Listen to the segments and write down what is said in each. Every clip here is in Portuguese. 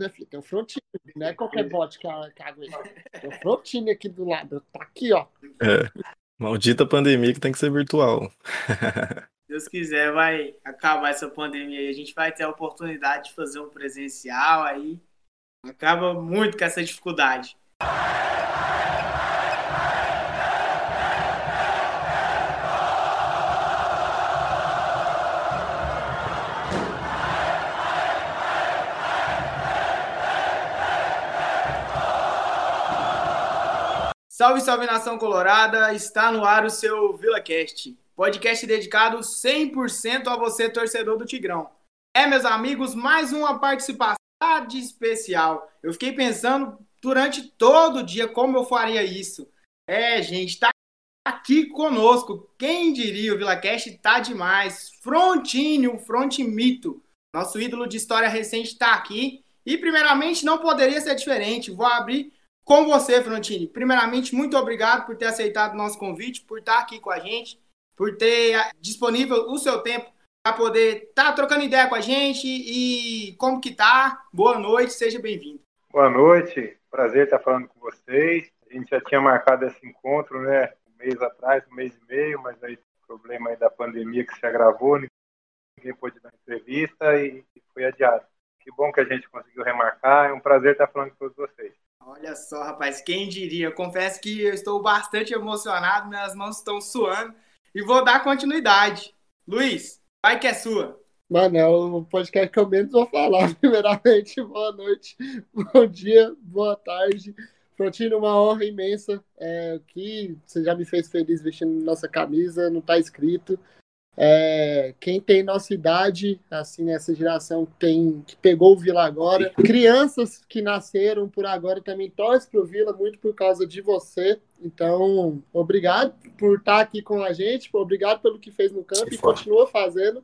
né, filho? Tem o Frontini, não é qualquer bot que, que aguenta. Tem o Frontini aqui do lado, tá aqui, ó. É. Maldita pandemia que tem que ser virtual. Deus quiser, vai acabar essa pandemia aí. A gente vai ter a oportunidade de fazer um presencial aí. Acaba muito com essa dificuldade. Salve, salve nação colorada! Está no ar o seu VilaCast, podcast dedicado 100% a você, torcedor do Tigrão. É, meus amigos, mais uma participação especial. Eu fiquei pensando durante todo o dia como eu faria isso. É, gente, tá aqui conosco. Quem diria, o VilaCast tá demais. Frontini, o Frontimito. Nosso ídolo de história recente está aqui. E, primeiramente, não poderia ser diferente. Vou abrir com você, Frontini. Primeiramente, muito obrigado por ter aceitado o nosso convite, por estar aqui com a gente, por ter ah, disponível o seu tempo para poder estar tá trocando ideia com a gente e como que tá. Boa noite, seja bem-vindo. Boa noite, prazer estar falando com vocês. A gente já tinha marcado esse encontro, né, um mês atrás, um mês e meio, mas aí o problema aí da pandemia que se agravou, ninguém pôde dar entrevista e foi adiado. Que bom que a gente conseguiu remarcar, é um prazer estar falando com todos vocês. Olha só, rapaz, quem diria? Confesso que eu estou bastante emocionado, minhas mãos estão suando e vou dar continuidade. Luiz, vai que é sua. Mano, é o podcast que eu menos vou falar. Primeiramente, boa noite, bom dia, boa tarde. Frontino, uma honra imensa. É, que você já me fez feliz vestindo nossa camisa, não está escrito. É, quem tem nossa idade, assim, nessa geração tem, que pegou o Vila agora, crianças que nasceram por agora também torcem pro Vila muito por causa de você. Então, obrigado por estar aqui com a gente, obrigado pelo que fez no campo e continua fazendo.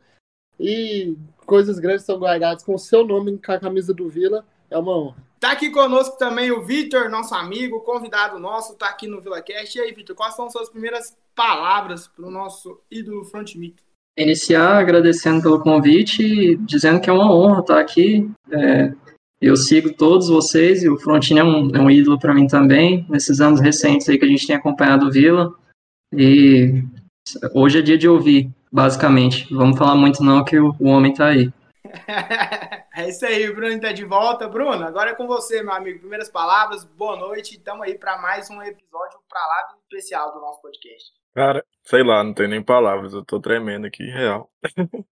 E coisas grandes são guardadas com o seu nome com a camisa do Vila. É uma honra. Tá aqui conosco também o Vitor, nosso amigo, convidado nosso, tá aqui no VilaCast. E aí, Vitor, quais são suas primeiras palavras para o nosso ídolo Frontmito? Iniciar agradecendo pelo convite e dizendo que é uma honra estar aqui. É, eu sigo todos vocês e o Frontini é um, é um ídolo para mim também, nesses anos recentes aí que a gente tem acompanhado o Vila. E hoje é dia de ouvir, basicamente. Vamos falar muito não que o, o homem está aí. é isso aí, o Bruno está de volta. Bruno, agora é com você, meu amigo. Primeiras palavras, boa noite. Estamos aí para mais um episódio para lá do especial do nosso podcast. Cara, sei lá, não tem nem palavras, eu tô tremendo aqui, real.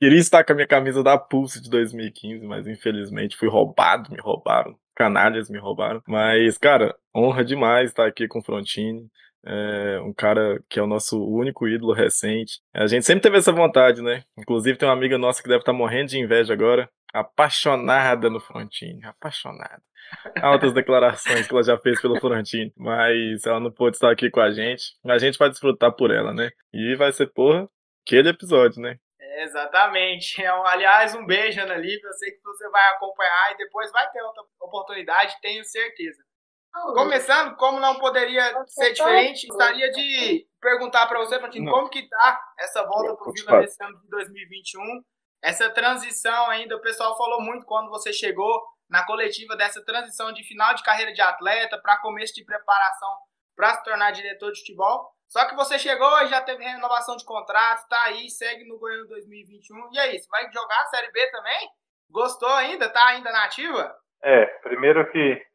Queria estar com a minha camisa da Pulse de 2015, mas infelizmente fui roubado, me roubaram. Canalhas me roubaram. Mas, cara, honra demais estar aqui com o Frontini. É um cara que é o nosso único ídolo recente. A gente sempre teve essa vontade, né? Inclusive tem uma amiga nossa que deve estar morrendo de inveja agora, apaixonada no Frontini, apaixonada. Altas declarações que ela já fez pelo Frontini, mas ela não pôde estar aqui com a gente. A gente vai desfrutar por ela, né? E vai ser, porra, aquele episódio, né? exatamente. É aliás, um beijo, Ana Lívia. Eu sei que você vai acompanhar e depois vai ter outra oportunidade, tenho certeza. Começando, como não poderia ser diferente, gostaria de perguntar para você, Frontini, como que tá essa volta para o Vila nesse ano de 2021? Essa transição ainda, o pessoal falou muito quando você chegou na coletiva dessa transição de final de carreira de atleta para começo de preparação para se tornar diretor de futebol. Só que você chegou e já teve renovação de contrato, tá aí, segue no Goiânia 2021. E aí, você vai jogar a Série B também? Gostou ainda? Tá ainda na ativa? É, primeiro que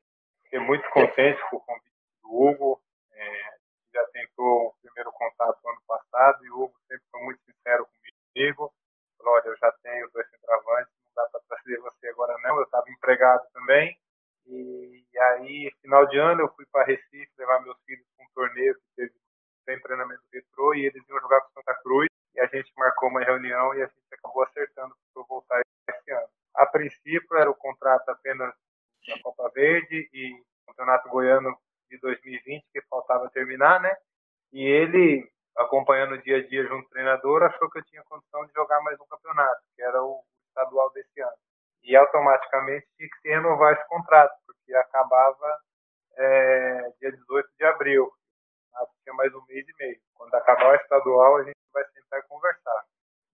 fiquei muito contente com o convite do Hugo. É, já tentou o primeiro contato ano passado e o Hugo sempre foi muito sincero comigo. Olha, eu já tenho dois centroavantes, não dá para trazer você agora não. Eu estava empregado também. E, e, aí, final de ano, eu fui para Recife levar meus filhos para um torneio que teve sem treinamento retrô e eles iam jogar com Santa Cruz. E a gente marcou uma reunião e a gente acabou acertando para eu voltar esse ano. A princípio, era o contrato apenas da Copa Verde e Campeonato Goiano de 2020, que faltava terminar, né? E ele, acompanhando o dia a dia junto ao treinador, achou que eu tinha condição de jogar mais um campeonato, que era o estadual desse ano. E automaticamente tinha que se renovar esse contrato, porque acabava é, dia 18 de abril. Tinha mais um mês e meio. Quando acabar o estadual, a gente vai tentar conversar.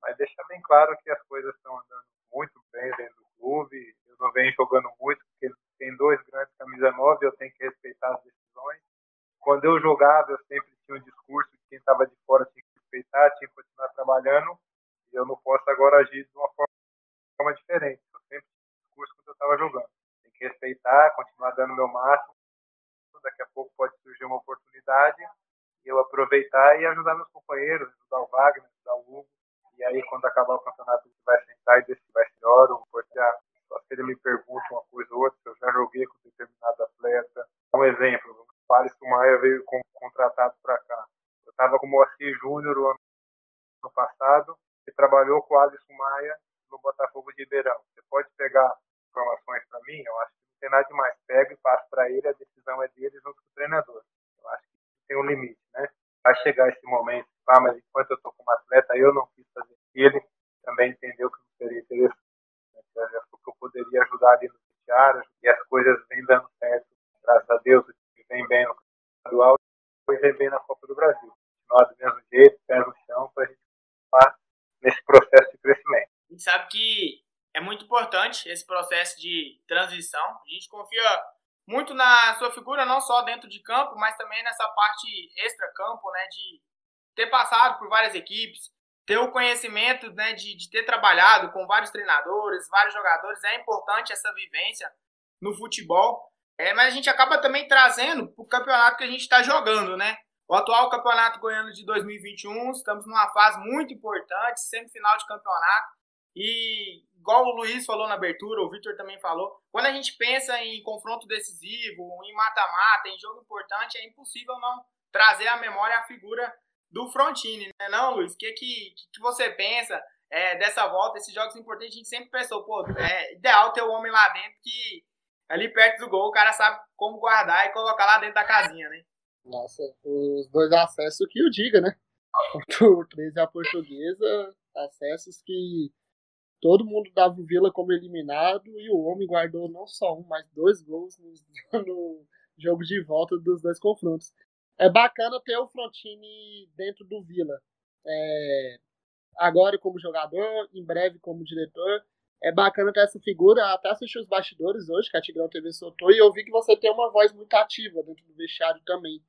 Mas deixar bem claro que as coisas estão andando muito bem dentro do clube. Eu não vêm jogando muito, porque tem dois grandes camisa 9, eu tenho que respeitar as decisões. Quando eu jogava, eu sempre tinha um discurso quem estava de fora tinha que respeitar, tinha que continuar trabalhando, e eu não posso agora agir de uma forma, forma diferente. Eu sempre um discurso quando eu estava jogando. Tem que respeitar, continuar dando meu máximo. Daqui a pouco pode surgir uma oportunidade, eu aproveitar e ajudar meus companheiros, ajudar o Wagner, ajudar o Hugo. E aí, quando acabar o campeonato, a gente vai sentar e decidir vai melhor, ou só se ele me pergunta uma coisa ou outra, eu já joguei com determinado atleta. Um exemplo, o Alisson Maia veio contratado para cá. Eu estava com o Moacir Júnior o ano, passado e trabalhou com o Alisson Maia no Botafogo de Ribeirão. Você pode pegar informações para mim? Eu acho que não tem nada demais. Pega e passa para ele, a decisão é dele junto com o treinador. Eu acho que tem um limite, né? Vai chegar esse momento, ah, mas enquanto eu estou como atleta, eu não quis fazer. Ele também entendeu que não seria interessante. Né? Que eu poderia ajudar ali no vestiário e as coisas vêm dando certo. Graças a Deus, vem bem no estadual e vem bem na Copa do Brasil. Nós, do mesmo jeito, pé no chão, para a gente continuar nesse processo de crescimento. A gente sabe que é muito importante esse processo de transição. A gente confia muito na sua figura, não só dentro de campo, mas também nessa parte extra-campo, né, de ter passado por várias equipes, ter o conhecimento né, de, de ter trabalhado com vários treinadores, vários jogadores. É importante essa vivência no futebol. É, mas a gente acaba também trazendo para o campeonato que a gente está jogando, né? O atual campeonato goiano de 2021, estamos numa fase muito importante, semifinal de campeonato. E igual o Luiz falou na abertura, o Victor também falou, quando a gente pensa em confronto decisivo, em mata-mata, em jogo importante, é impossível não trazer à memória a figura do Frontini, né? Não, Luiz, o que, que, que você pensa é, dessa volta, esses jogos importantes, a gente sempre pensou, pô, é ideal ter o um homem lá dentro que ali perto do gol o cara sabe como guardar e colocar lá dentro da casinha, né? Nossa, os dois acessos que o diga, né? O 13 a portuguesa, acessos que todo mundo dava o Vila como eliminado e o homem guardou não só um, mas dois gols no, no jogo de volta dos dois confrontos. É bacana ter o Frontini dentro do Vila. É, agora como jogador, em breve como diretor. É bacana ter essa figura. Até assisti os bastidores hoje, que a Tigrão TV soltou, e eu vi que você tem uma voz muito ativa dentro do vestiário também.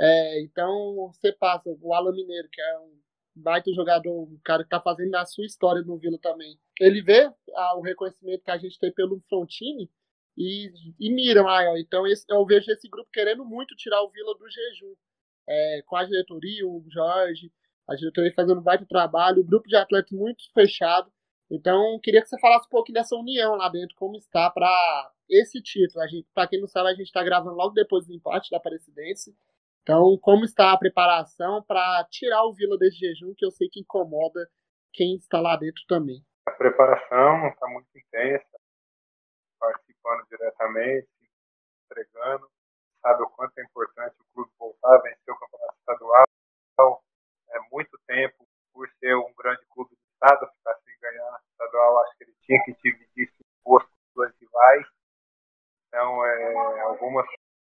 É, então você passa o Alan Mineiro, que é um baita jogador, um cara que tá fazendo a sua história no Vila também. Ele vê ah, o reconhecimento que a gente tem pelo Frontini e, e mira maior. Então esse, eu vejo esse grupo querendo muito tirar o Vila do jejum. É, com a diretoria, o Jorge, a diretoria fazendo um baita trabalho, o grupo de atletas muito fechado. Então, queria que você falasse um pouquinho dessa união lá dentro, como está para esse título. Para quem não sabe, a gente está gravando logo depois do empate da Aparecidense. Então, como está a preparação para tirar o Vila desse jejum, que eu sei que incomoda quem está lá dentro também? A preparação está muito intensa, participando diretamente, entregando, sabe o quanto é importante o clube voltar a vencer o campeonato estadual. É muito tempo, por ser um grande clube do estado, ficar sem ganhar estadual, acho que ele tinha que dividir esse posto com dois rivais. Então, é, algumas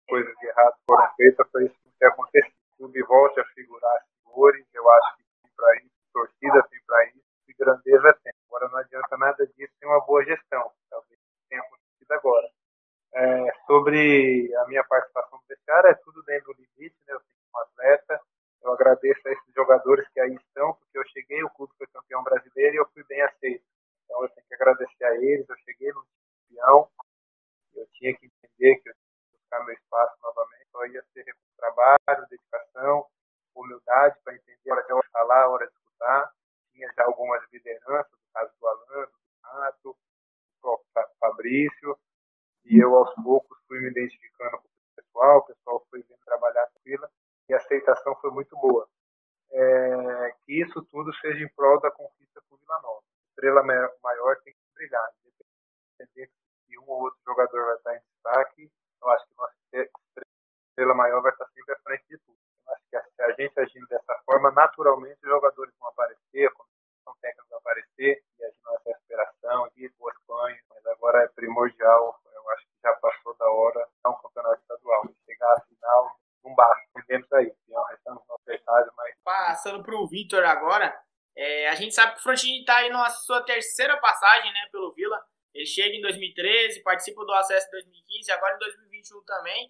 coisas erradas foram feitas para isso ter acontecido. O clube volte a figurar senhores, eu acho que tem para isso, torcida tem para isso, e grandeza tem. Agora não adianta nada disso sem uma boa gestão, talvez tenha acontecido agora. É, sobre a minha participação no vestiário, é tudo dentro do limite, né? Eu sou um atleta, eu agradeço a esses jogadores que aí estão, porque eu cheguei, o clube foi campeão brasileiro e eu fui bem aceito. Então eu tenho que agradecer a eles, eu cheguei no campeão, eu tinha que entender que eu buscar meu espaço novamente, só ia ser trabalho, dedicação, humildade para entender hora de falar, hora de escutar. Tinha já algumas lideranças, no caso do Alan, do Renato, do próprio Fabrício, e eu aos poucos fui me identificando com o pessoal, o pessoal foi vindo trabalhar Vila e a aceitação foi muito boa. É, que isso tudo seja em prol da conquista com Vila Nova. Estrela maior tem que brilhar, independente se um ou outro jogador vai estar em destaque, eu acho que nossa estrela maior vai estar sempre à frente de tudo. Acho que se a gente agindo dessa forma, naturalmente os jogadores vão aparecer, a comissão técnica vai aparecer, e a vai ter aspiração de boas campanhas, mas agora é primordial, eu acho que já passou da hora, é um campeonato estadual. Chegar à final, não basta, temos aí, então, restamos no adversário, mas... Passando para o Vitor agora, é, a gente sabe que o Frontini está aí na sua terceira passagem né, pelo Vila, Ele chega em 2013, participa do acesso em 2015 e agora em 2021 também.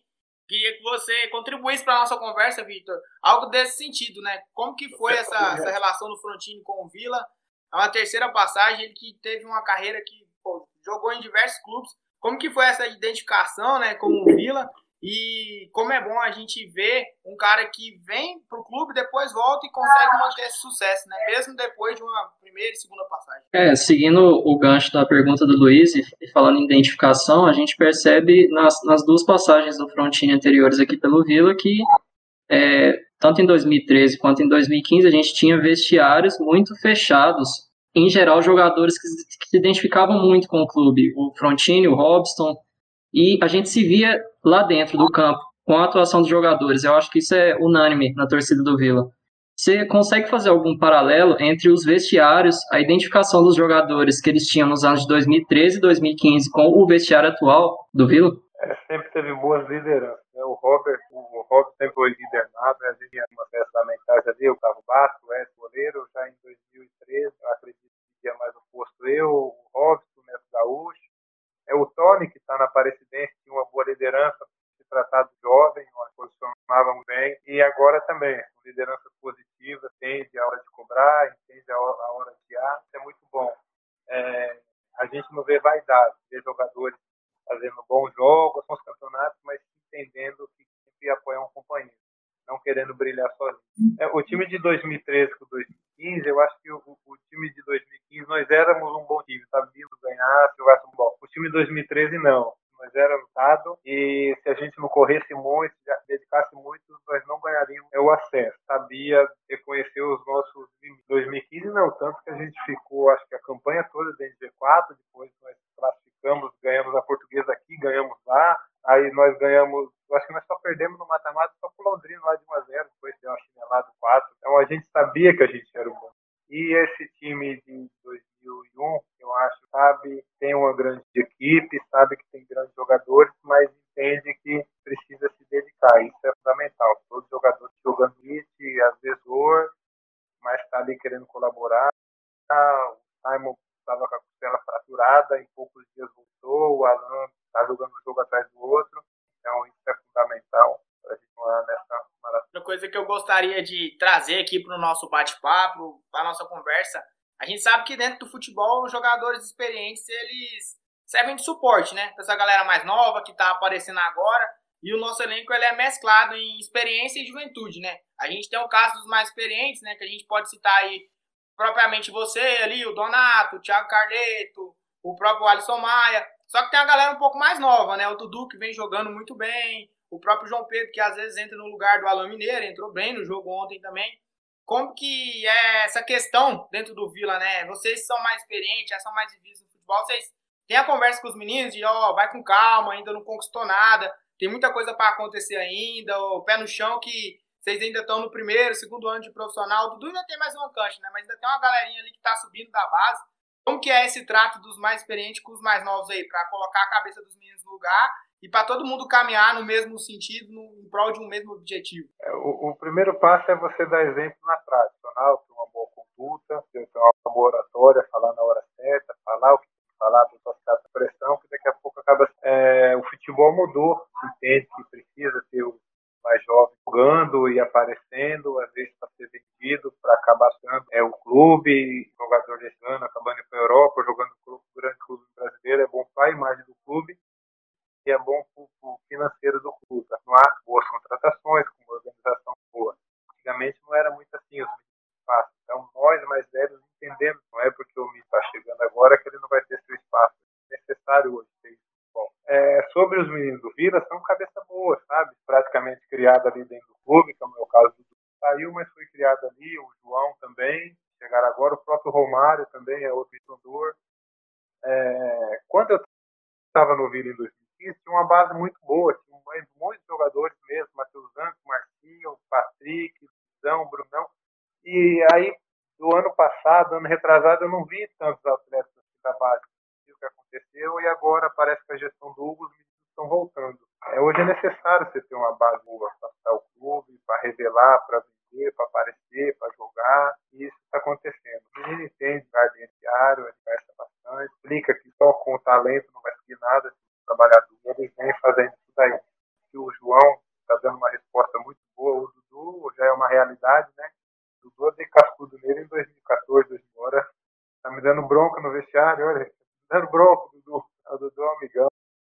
Queria que você contribuísse para a nossa conversa, Vitor, algo desse sentido, né? Como que foi essa, essa relação do Frontini com o Vila? É uma terceira passagem, ele que teve uma carreira que pô, jogou em diversos clubes. Como que foi essa identificação né, com o Vila? E como é bom a gente ver um cara que vem pro clube, depois volta e consegue manter esse sucesso, né? Mesmo depois de uma primeira e segunda. É, seguindo o gancho da pergunta do Luiz e falando em identificação, a gente percebe nas, nas duas passagens do Frontini anteriores aqui pelo Vila que é, tanto em 2013 quanto em 2015 a gente tinha vestiários muito fechados. Em geral, jogadores que, que se identificavam muito com o clube. O Frontini, o Robson, e a gente se via lá dentro do campo com a atuação dos jogadores. Eu acho que isso é unânime na torcida do Vila. Você consegue fazer algum paralelo entre os vestiários, a identificação dos jogadores que eles tinham nos anos de 2013 e 2015 com o vestiário atual do Vila? É, sempre teve boas lideranças. Né? O Robert, o Robert sempre foi líder nato, né? a gente tinha uma peça da mensagem ali, o Gustavo Basco, o Edson Goleiro, já em 2013, eu acredito que tinha mais oposto eu, o Robson, o Neto Gaúcho, é o Tony, que está na Aparecidense, tinha uma boa liderança, se tratado jovem, nós posicionávamos bem. E agora também, liderança positiva, entende a hora de cobrar, entende a hora de ar, isso é muito bom. É, a gente não vê vaidade, vê jogadores fazendo bons jogos, bons campeonatos, mas entendendo que sempre apoiar um companheiro, não querendo brilhar sozinho. É, o time de 2013 com 2015, eu acho que o, o, time de 2015, nós éramos um bom time, sabíamos ganhar, jogasse um bom. O time de 2013, não. Nós éramos lutado e se a gente não corresse muito, dedicasse muito, nós não ganharíamos o acesso. Sabia reconhecer os nossos limites. 2015 não, tanto que a gente ficou, acho que a campanha toda dentro de G4, depois nós classificamos, ganhamos a portuguesa aqui, ganhamos lá, aí nós ganhamos acho que nós só perdemos no mata-mata só pro Londrina lá de 1 a 0 depois deu uma chinelada 4. Então a gente sabia que a gente era bom. E esse time de 2001, eu acho, sabe, tem uma grande equipe, sabe que tem grandes jogadores, mas entende que precisa se dedicar. Isso é fundamental. Todos os jogadores jogando isso, às vezes dor, mas está ali querendo colaborar. O Simon estava com a costela fraturada, em poucos dias voltou, o Alan está jogando um jogo atrás do outro. Então, isso é fundamental para a gente continuar nessa maratona. Outra coisa que eu gostaria de trazer aqui para o nosso bate-papo, para a nossa conversa, a gente sabe que dentro do futebol, os jogadores experientes, eles servem de suporte, né? Para essa galera mais nova que está aparecendo agora. E o nosso elenco ele é mesclado em experiência e juventude, né? A gente tem o caso dos mais experientes, né? Que a gente pode citar aí propriamente você ali, o Donato, o Thiago Carleto, o próprio Alisson Maia. Só que tem a galera um pouco mais nova, né? O Dudu que vem jogando muito bem, o próprio João Pedro que às vezes entra no lugar do Alain Mineiro, entrou bem no jogo ontem também. Como que é essa questão dentro do Vila, né? Vocês são mais experientes, já são mais vividos no futebol, vocês têm a conversa com os meninos de, ó, oh, vai com calma, ainda não conquistou nada, tem muita coisa para acontecer ainda, o pé no chão que vocês ainda estão no primeiro, segundo ano de profissional. Dudu ainda tem mais uma cancha, né? Mas ainda tem uma galerinha ali que tá subindo da base. Como que é esse trato dos mais experientes com os mais novos aí, para colocar a cabeça dos meninos no lugar e para todo mundo caminhar no mesmo sentido, no, em prol de um mesmo objetivo? É, o, o, primeiro passo é você dar exemplo na prática, ter uma boa conduta, ter uma boa oratória, falar na hora certa, falar o que tem que falar não ficar pressão, que daqui a pouco acaba. É, o futebol mudou, entende que precisa ter o mais jovem jogando e aparecendo, às vezes para ser vendido, para acabar sendo é, o clube, jogador desse ano, acabando para a Europa, jogando no grande clube brasileiro, é bom para a imagem do clube e é bom para o financeiro do clube. Não há boas contratações, com uma organização boa. Antigamente não era muito assim, os espaços. Então nós mais velhos entendemos, não é porque o Mito está chegando agora que ele não vai ter seu espaço. É necessário hoje isso é, sobre os meninos do Vila, são cabeça boa, sabe? Praticamente criado ali dentro do clube, que é o caso do saiu, mas foi criado ali, o João também, chegaram agora, o próprio Romário também é outro jogador. É, quando eu estava no Vila em 2015, tinha uma base muito boa, tinha muitos jogadores mesmo, Matheus Zanco, Marcinho, Patrick, Zão, Brunão. E aí, do ano passado, ano retrasado, eu não vi tantos atletas da base que aconteceu e agora parece que a gestão do Hugo estão voltando. É, hoje é necessário você ter uma base boa para estar o clube, para revelar, para vender, para aparecer, para jogar, e isso está acontecendo. O menino entende o lugar diário, ele conversa bastante, explica que só com o talento, não vai seguir nada, trabalhador. E eles vêm fazendo isso daí. E o João está dando uma resposta muito boa, o Dudu já é uma realidade, né? O Dudu eu dei cascudo nele em 2014, 2000 Tá me dando bronca no vestiário, olha, tá dando bronca, Dudu. O Dudu é um amigão.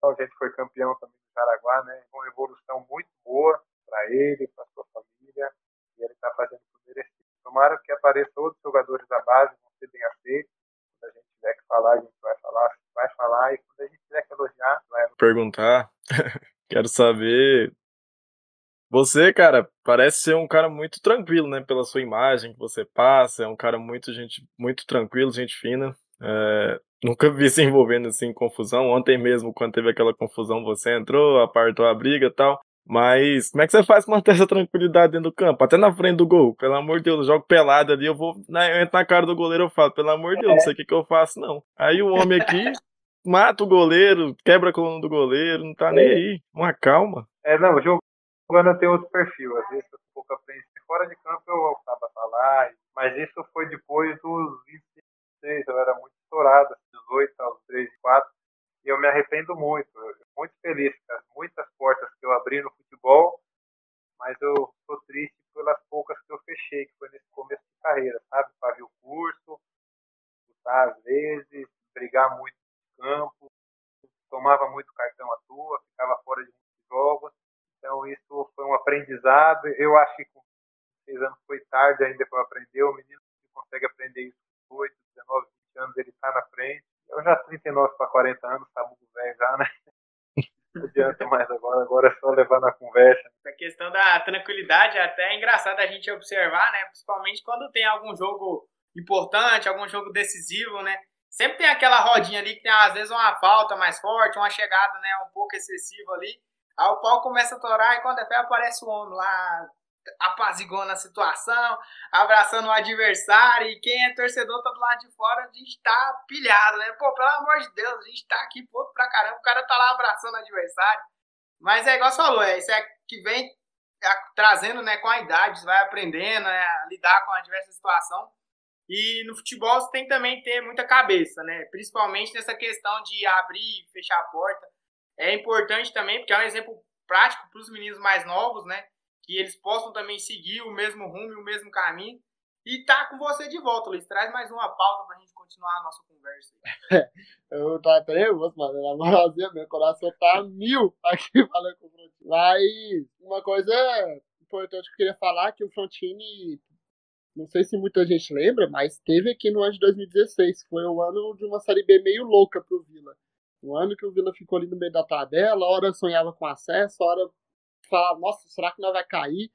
A gente foi campeão também do Jaraguá, né? Uma evolução muito boa para ele, para sua família, e ele está fazendo por merecer. Tomara que apareçam outros jogadores da base, vão ser bem aceitos. Tiver que falar, a gente vai falar, vai falar, e quando a gente tiver que elogiar, vai. Perguntar, quero saber. Você, cara, parece ser um cara muito tranquilo, né? Pela sua imagem que você passa, é um cara muito gente, muito tranquilo, gente fina. É, nunca vi se envolvendo assim em confusão. Ontem mesmo, quando teve aquela confusão, você entrou, apartou a briga e tal. Mas como é que você faz pra manter essa tranquilidade dentro do campo? Até na frente do gol. Pelo amor de Deus, eu jogo pelado ali, eu vou. Né, eu entro na cara do goleiro, eu falo, pelo amor de Deus, não sei o que, que eu faço, não. Aí o homem aqui mata o goleiro, quebra a coluna do goleiro, não tá nem aí. Uma calma. É, não, jogando eu tenho outro perfil. Às vezes eu um pouco apreensivo. Fora de campo eu optava falar, mas isso foi depois dos 26, eu era muito estourado, 18 aos 3, 4 e eu me arrependo muito. Muito feliz com as muitas portas que eu abri no futebol, mas eu estou triste pelas poucas que eu fechei, que foi nesse começo de carreira, sabe? Fazer o curso, lutar às vezes, brigar muito no campo, tomava muito cartão à toa, ficava fora de muitos jogos. Então isso foi um aprendizado. Eu acho que com seis anos foi tarde ainda para aprender. O menino que consegue aprender isso com 8, 19, 20 anos, ele está na frente eu já 39 para 40 anos, tá muito velho já, né? Não adianta mais agora, agora é só levar na conversa. A questão da tranquilidade é até engraçado a gente observar, né? Principalmente quando tem algum jogo importante, algum jogo decisivo, né? Sempre tem aquela rodinha ali que tem às vezes uma falta mais forte, uma chegada, né, um pouco excessiva ali. Aí o pau começa a torar e quando é fé aparece o homem lá apaziguando a situação, abraçando o adversário, e quem é torcedor tá do lado de fora, a gente tá pilhado, né? Pô, pelo amor de Deus, a gente tá aqui puto pra caramba, o cara tá lá abraçando o adversário. Mas é igual você falou, é isso é que vem é, trazendo, né, com a idade, você vai aprendendo né, a lidar com a diversa situação. E no futebol você tem que também ter muita cabeça, né? Principalmente nessa questão de abrir e fechar a porta. É importante também, porque é um exemplo prático para os meninos mais novos, né? Que eles possam também seguir o mesmo rumo e o mesmo caminho. E tá com você de volta, Luiz. Traz mais uma pauta pra gente continuar a nossa conversa. eu tô até nervoso, mano. Na moralzinha, meu coração tá mil aqui falando com o Frontini. Mas uma coisa importante que eu queria falar é que o Frontini, não sei se muita gente lembra, mas teve aqui no ano de 2016. Foi o ano de uma Série B meio louca pro Vila. O ano que o Vila ficou ali no meio da tabela, hora sonhava com acesso, hora falava, nossa, será que nós vai cair?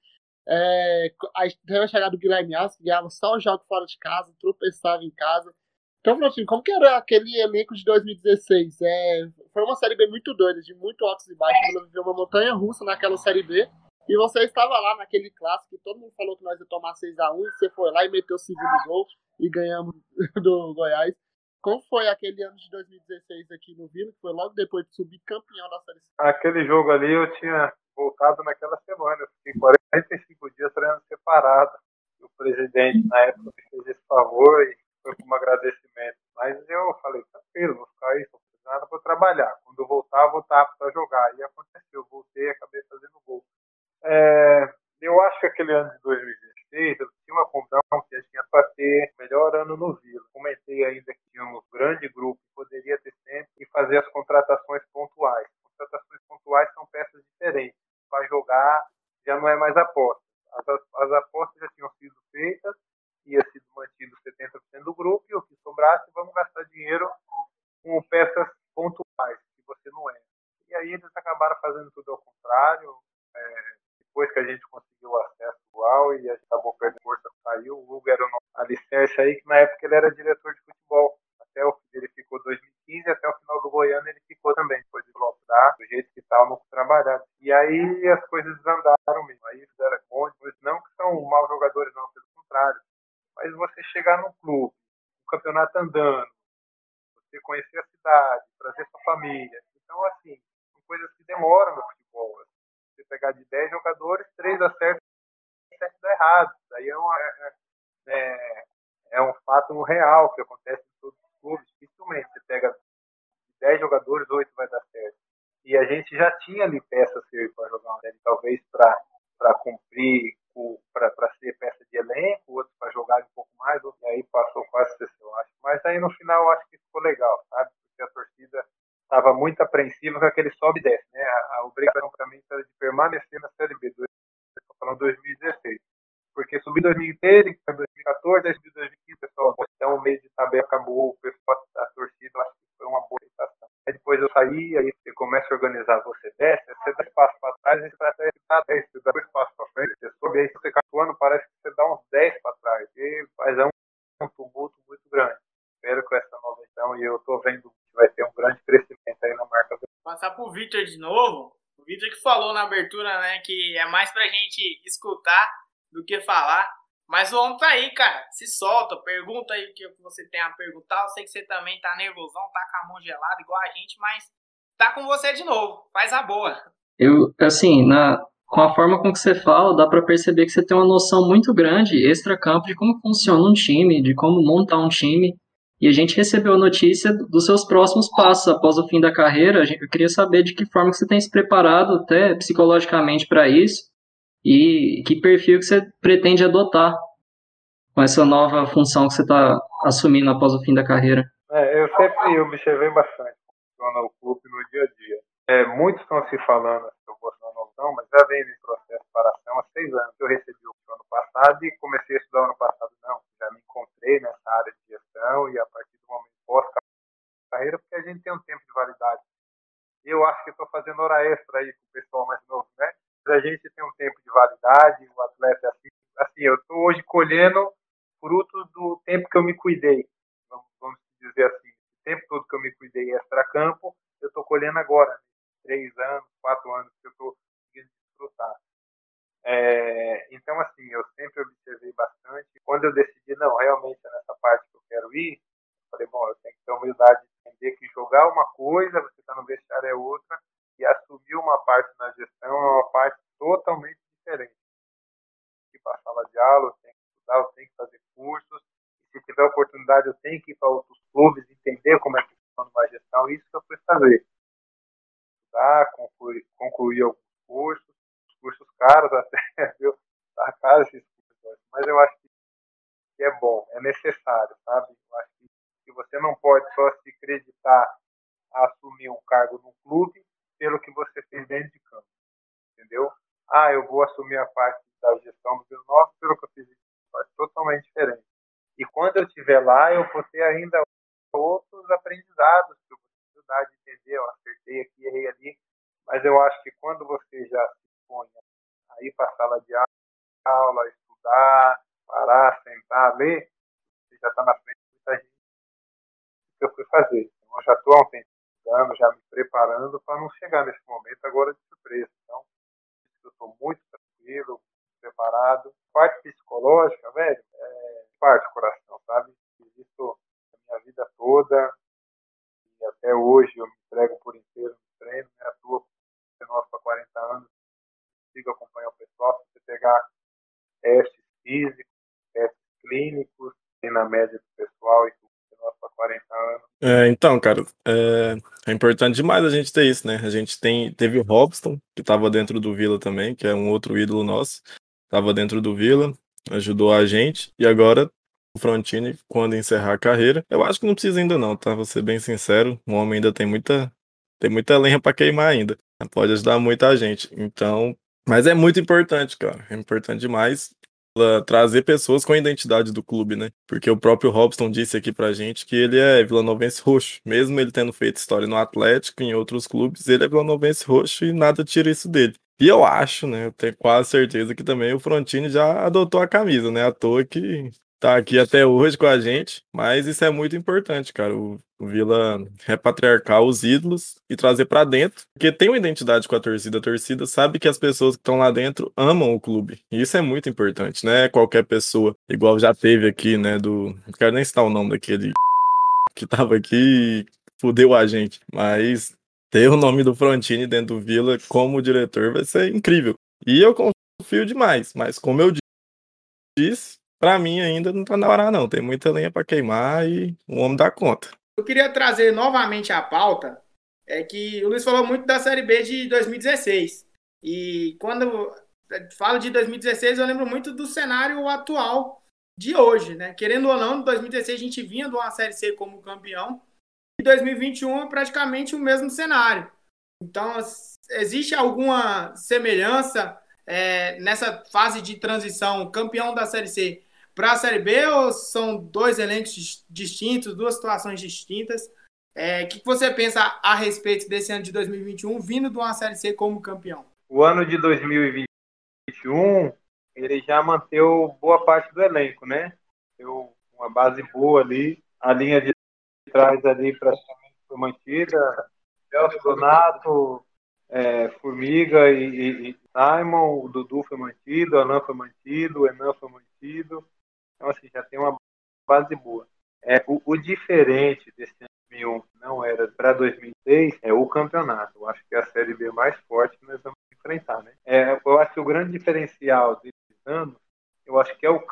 É, aí teve a chegada do Guilherme Alves, que ganhava só o jogo fora de casa, tropeçava em casa. Então, assim, como que era aquele elenco de 2016? É, foi uma Série B muito doida, de muito altos e baixos. Ela viveu uma montanha russa naquela Série B. E você estava lá naquele clássico que todo mundo falou que nós ia tomar 6x1. E você foi lá e meteu o segundo gol e ganhamos do Goiás. Como foi aquele ano de 2016 aqui no Vila, que foi logo depois de subir campeão da Série C? Aquele jogo ali eu tinha voltado naquela semana. Eu fiquei 45 dias treinando separado. O presidente, na época, me fez esse favor e foi como agradecimento. Mas eu falei, tranquilo, vou ficar aí, não nada para trabalhar. Quando eu voltar, vou estar para jogar. E aconteceu, eu voltei e acabei fazendo gol. É, eu acho que aquele ano de 2016, eu tinha uma condição que a gente tinha para ter o melhor ano no Vila. Comentei ainda que tínhamos um grande grupo, poderia ter sempre, e fazer as contratações pontuais. Contratações pontuais são peças diferentes para jogar já não é mais aposta. As, as apostas já tinham sido feitas, ia sido mantido 70% do grupo, e o que sobrasse, vamos gastar dinheiro com peças pontuais, que você não é. E aí eles acabaram fazendo tudo ao contrário. É, depois que a gente conseguiu o acesso igual e a gente acabou perdendo força, saiu. O Hugo era o alicerce aí, que na época ele era diretor de futebol. Até o ele ficou 2015, até o final do Goiânia ele ficou também, depois de Lopes, do jeito que estava no trabalhado. E aí as coisas desandaram mesmo. Aí fizeram conta, não que são maus jogadores, não, pelo contrário. Mas você chegar num clube, o campeonato andando, você conhecer a cidade, trazer sua família. Então, assim, são coisas que demoram no futebol. Você pegar de 10 jogadores, 3 acertam e 7 dá errado. Daí é, uma, é, é, é um fato real que acontece em todos os clubes. Dificilmente você pega 10 jogadores, 8 vai dar certo. E a gente já tinha ali peças para jogar uma série, talvez para cumprir, para ser peça de elenco, outros para jogar um pouco mais, e aí passou quase eu acho. Mas aí no final eu acho que ficou legal, sabe? Porque a torcida estava muito apreensiva com aquele sobe e desce, né? A, a obrigação para mim era de permanecer na Série B, estou falando 2016. Porque subi 2013, 2014, aí subi 2015, pessoal, então o meio de tabela acabou, o pessoal, a torcida, acho que foi uma boa sensação. Aí depois eu saí, aí você começa a organizar, você desce, você dá espaço para trás, aí você dá 10, você dá espaço para frente, você sobe, aí você catuando, parece que você dá uns 10 para trás, e faz um, um tumulto muito grande. Espero com essa nova edição, e eu estou vendo que vai ter um grande crescimento aí na marca. Passar pro Victor de novo, o Victor que falou na abertura, né, que é mais pra gente escutar do que falar. Mas o homem tá aí, cara. Se solta, pergunta aí o que você tem a perguntar. Eu sei que você também tá nervosão, tá com a mão gelada, igual a gente, mas tá com você de novo. Faz a boa. Eu, assim, na, com a forma com que você fala, dá para perceber que você tem uma noção muito grande, extra-campo, de como funciona um time, de como montar um time. E a gente recebeu a notícia dos seus próximos passos após o fim da carreira. Eu queria saber de que forma que você tem se preparado até psicologicamente para isso e que perfil que você pretende adotar com essa nova função que você está assumindo após o fim da carreira? É, eu sempre observei bastante no clube no dia a dia. É, muitos estão se falando que eu vou uma noção, mas já vem nesse processo de separação há seis anos. Eu recebi o ano passado e comecei a estudar ano passado. Não, já me encontrei nessa área de gestão e a partir do momento pós-carreira, porque a gente tem um tempo de validade. Eu acho que estou fazendo hora extra aí com o pessoal mais novo, né? a gente tem um tempo de validade, o atleta é assim, assim eu estou hoje colhendo frutos do tempo que eu me cuidei, vamos, dizer assim, o tempo todo que eu me cuidei extra-campo, eu estou colhendo agora, né? três anos, quatro anos que eu estou conseguindo desfrutar. É, então, assim, eu sempre observei bastante. Quando eu decidi, não, realmente é nessa parte que eu quero ir, falei, bom, eu tenho que ter humildade de entender que jogar uma coisa, você está no vestiário é outra, e assumir uma parte na gestão é uma parte totalmente diferente. Que para a sala de aula, eu tenho que estudar, eu tenho que fazer cursos, se tiver oportunidade, eu tenho que ir para outros clubes, entender como é que funciona uma gestão, isso que eu fui fazer. Estudar, concluir, concluir alguns cursos, cursos caros até, viu? Tá caro esses cursos, mas eu acho que é bom, é necessário, sabe? Eu acho que você não pode só se acreditar a assumir um cargo no clube pelo que você fez dentro de campo, entendeu? Ah, eu vou assumir a parte da gestão do Nova pelo que eu fiz parte totalmente diferente. E quando eu estiver lá, eu vou ter ainda outros aprendizados que eu vou de entender, eu acertei aqui, errei ali, mas eu acho que quando você já se põe a ir para a sala de aula, estudar, parar, sentar, ler, você já está na frente de muita gente que eu fui fazer. Então, eu já estou há um tempo estudando, já me preparando para não chegar nesse momento agora de surpresa. Então, eu estou muito tranquilo, preparado. Parte psicológica, velho, é parte do coração, sabe? Isso a minha vida toda e até hoje eu me entrego por inteiro no treino, né? Atuo nosso para 40 anos, consigo acompanhar o pessoal. Se você pegar testes físicos, testes clínicos, tem na média do pessoal e nosso para 40 anos. É, então, cara, é, é, importante demais a gente ter isso, né? A gente tem, teve o Robson, que estava dentro do Vila também, que é um outro ídolo nosso, estava dentro do Vila, ajudou a gente, e agora o Frontini, quando encerrar a carreira, eu acho que não precisa ainda não, tá? Vou ser bem sincero, o homem ainda tem muita, tem muita lenha para queimar ainda, pode ajudar muita gente, então... Mas é muito importante, cara, é importante demais trazer pessoas com a identidade do clube, né? Porque o próprio Robson disse aqui pra gente que ele é vilanovense roxo. Mesmo ele tendo feito história no Atlético e em outros clubes, ele é vilanovense roxo e nada tira isso dele. E eu acho, né? Eu tenho quase certeza que também o Frontini já adotou a camisa, né? À toa que tá aqui até hoje com a gente, mas isso é muito importante, cara. O, Vila repatriarcar os ídolos e trazer para dentro, porque tem uma identidade com a torcida. A torcida sabe que as pessoas que estão lá dentro amam o clube. E isso é muito importante, né? Qualquer pessoa, igual já teve aqui, né? Do. Não quero nem citar o nome daquele que tava aqui fudeu a gente, mas ter o nome do Frontini dentro do Vila como diretor vai ser incrível. E eu confio demais, mas como eu disse, Pra mim ainda não tá na hora, não. Tem muita lenha pra queimar e o homem dá conta. eu queria trazer novamente a pauta, é que o Luiz falou muito da Série B de 2016. E quando falo de 2016, eu lembro muito do cenário atual de hoje, né? Querendo ou não, em 2016 a gente vinha de uma Série C como campeão, 2021 é praticamente o mesmo cenário. Então, existe alguma semelhança é, nessa fase de transição, campeão da Série C para a Série B, ou são dois elencos distintos, duas situações distintas? É, o que você pensa a respeito desse ano de 2021, vindo de uma Série C como campeão? O ano de 2021, ele já manteve boa parte do elenco, né? Deu uma base boa ali, a linha de trás ali praticamente foi mantida. Celso Donato, é, Formiga e, e, e, Simon, o Dudu foi mantido, o Alan foi mantido, o Enan foi mantido. Então, assim, já tem uma base boa. É, o, o diferente desse ano 2001 não era para 2006 é o campeonato. Eu acho que é a Série B mais forte que nós vamos enfrentar, né? É, eu acho que o grande diferencial desses anos, eu acho que é o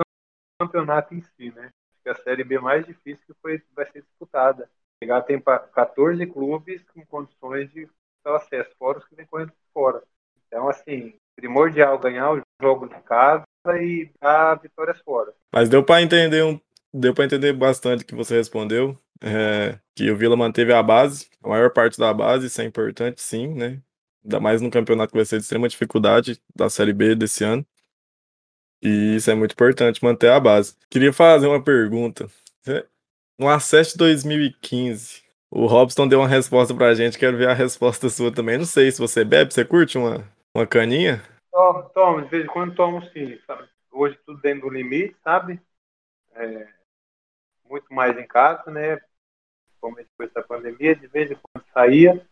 campeonato em si, né? Que é a Série B mais difícil que foi, vai ser disputada. Chegar tem 14 clubes com condições de acesso, fora os que vem correndo fora. Então, assim, primordial ganhar o jogo de casa e dar vitórias fora. Mas deu para entender um, deu para entender bastante o que você respondeu, é, que o Vila manteve a base, a maior parte da base, isso é importante, sim, né? Ainda mais no campeonato que vai ser de extrema dificuldade da Série B desse ano. E isso é muito importante, manter a base. Queria fazer uma pergunta. No acesso 2015, o Robson deu uma resposta pra gente, quero ver a resposta sua também. Não sei se você bebe, você curte uma, uma caninha? Tomo, tomo, de vez em quando tomo sim, sabe? Hoje tudo dentro do limite, sabe? É, muito mais em casa, né? Principalmente depois da pandemia, de vez em quando saía,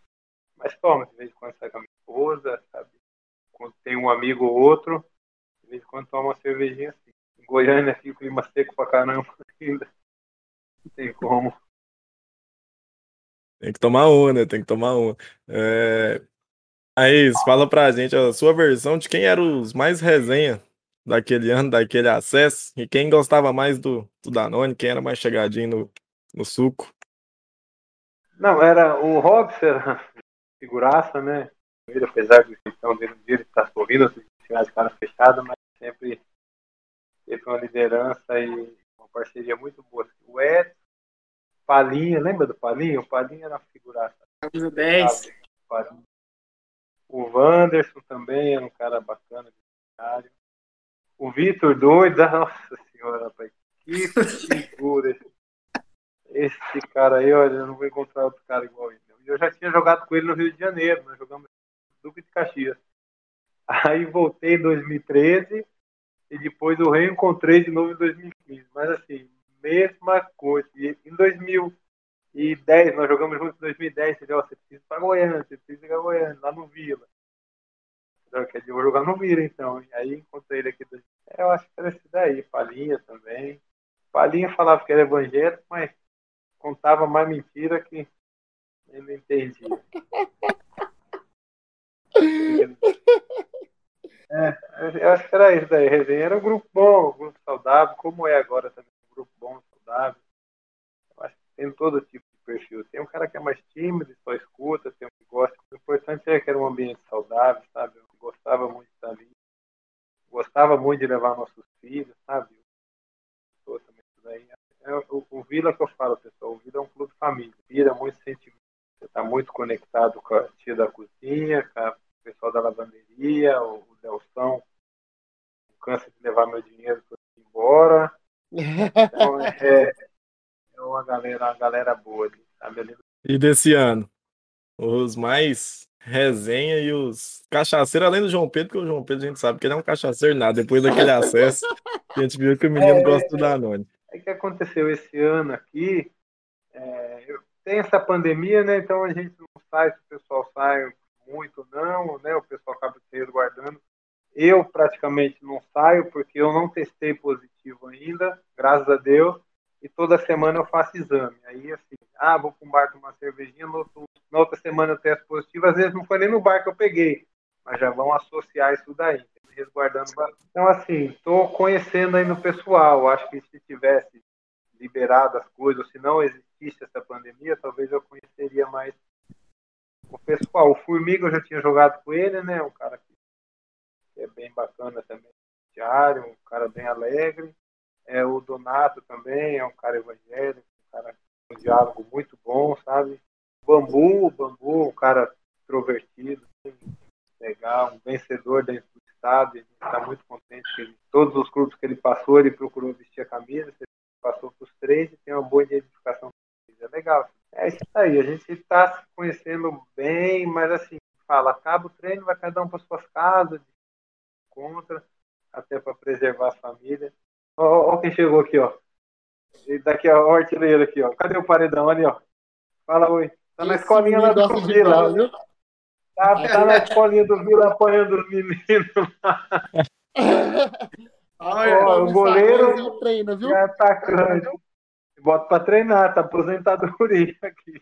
mas tomo, de vez em quando sai com a minha esposa, sabe? Quando tem um amigo ou outro, de vez em quando tomo uma cervejinha assim. Em Goiânia aqui o clima seco pra caramba ainda. Não tem como. Tem que tomar uma, né? Tem que tomar uma. É... Aí, fala pra gente a sua versão de quem eram os mais resenha daquele ano, daquele acesso, e quem gostava mais do, do Danone, quem era mais chegadinho no, no suco. Não, era o Robson, figuraça, né? Ele, apesar de então dele estar sorrindo, chegar de cara fechada, mas sempre teve uma liderança e uma parceria muito boa. O Edson, Palinha, lembra do Palinha? O Palinha era uma figuraça. Camisa 10. O Wanderson também era um cara bacana. O Vitor doido, nossa senhora, rapaz. Que figura esse, esse cara aí, olha, eu não vou encontrar outro cara igual ele. Eu já tinha jogado com ele no Rio de Janeiro, nós jogamos Duque de Caxias. Aí voltei em 2013 e depois eu reencontrei de novo em 2015. Mas assim, mesma coisa. E em 2010, nós jogamos juntos em 2010, entendeu? Você precisa ir para Goiânia, você precisa ir Goiânia, lá no Vila. Então, quer dizer, eu vou jogar no Vila, então. E aí encontrei ele aqui. É, eu acho que era esse daí, Palinha também. Palinha falava que era evangélico, mas contava mais mentira que ele não entendia. É, eu acho que era isso daí. Resenha era um grupo bom, um grupo saudável, como é agora também grupo bom, saudável. Eu acho que tem todo tipo de perfil. Tem um cara que é mais tímido, só escuta, tem um que gosta. O importante é que era um ambiente saudável, sabe? Eu gostava muito de estar ali. Gostava muito de levar nossos filhos, sabe? Eu também daí. É o, o Vila que eu falo, pessoal. O Vila é um clube família. Vira muito sentimento. Você está muito conectado com a tia da cozinha, com o pessoal da lavanderia, o, o Delção. Não cansa de levar meu dinheiro para embora então, é, é uma galera, uma galera boa, sabe? E desse ano? Os mais resenha e os cachaceiros, além do João Pedro, porque o João Pedro a gente sabe que ele é um cachaceiro nada. Depois daquele acesso, a gente viu que o menino é, gosta do Danone. É que aconteceu esse ano aqui, é, tem essa pandemia, né? Então a gente não sai se o pessoal sai muito não, né? O pessoal acaba se resguardando. Eu praticamente não saio porque eu não testei positivo ainda, graças a Deus, e toda semana eu faço exame. Aí, assim, ah, vou para um bar tomar cervejinha, outro, na outra semana eu testo positivo, às vezes não foi nem no bar que eu peguei, mas já vão associar isso daí, resguardando. Então, assim, estou conhecendo aí no pessoal, acho que se tivesse liberado as coisas, se não existisse essa pandemia, talvez eu conheceria mais o pessoal. O Formiga eu já tinha jogado com ele, né? Um cara que, é bem bacana também, diário, um cara bem alegre. É, o Donato também é um cara evangélico, um cara com um diálogo muito bom, sabe? Bambu, Bambu, um cara extrovertido, legal, um vencedor dentro do estado. A gente está muito contente que ele, todos os clubes que ele passou, ele procurou vestir a camisa, passou para os três e tem uma boa identificação. É legal. É isso aí, a gente está se conhecendo bem, mas assim, fala, acaba o treino, vai cada um para suas casas, contra, até para preservar a família. Ó, ó, quem chegou aqui, ó. E daqui, ó, o artilheiro aqui, ó. Cadê o paredão ali, ó? Fala oi. Tá na escolinha lá do Vila, viu? Tá, tá na escolinha do Vila apanhando os meninos lá. Olha, Ó, o goleiro Não treina, viu? e atacante. Bota pra treinar, tá aposentadoria aqui.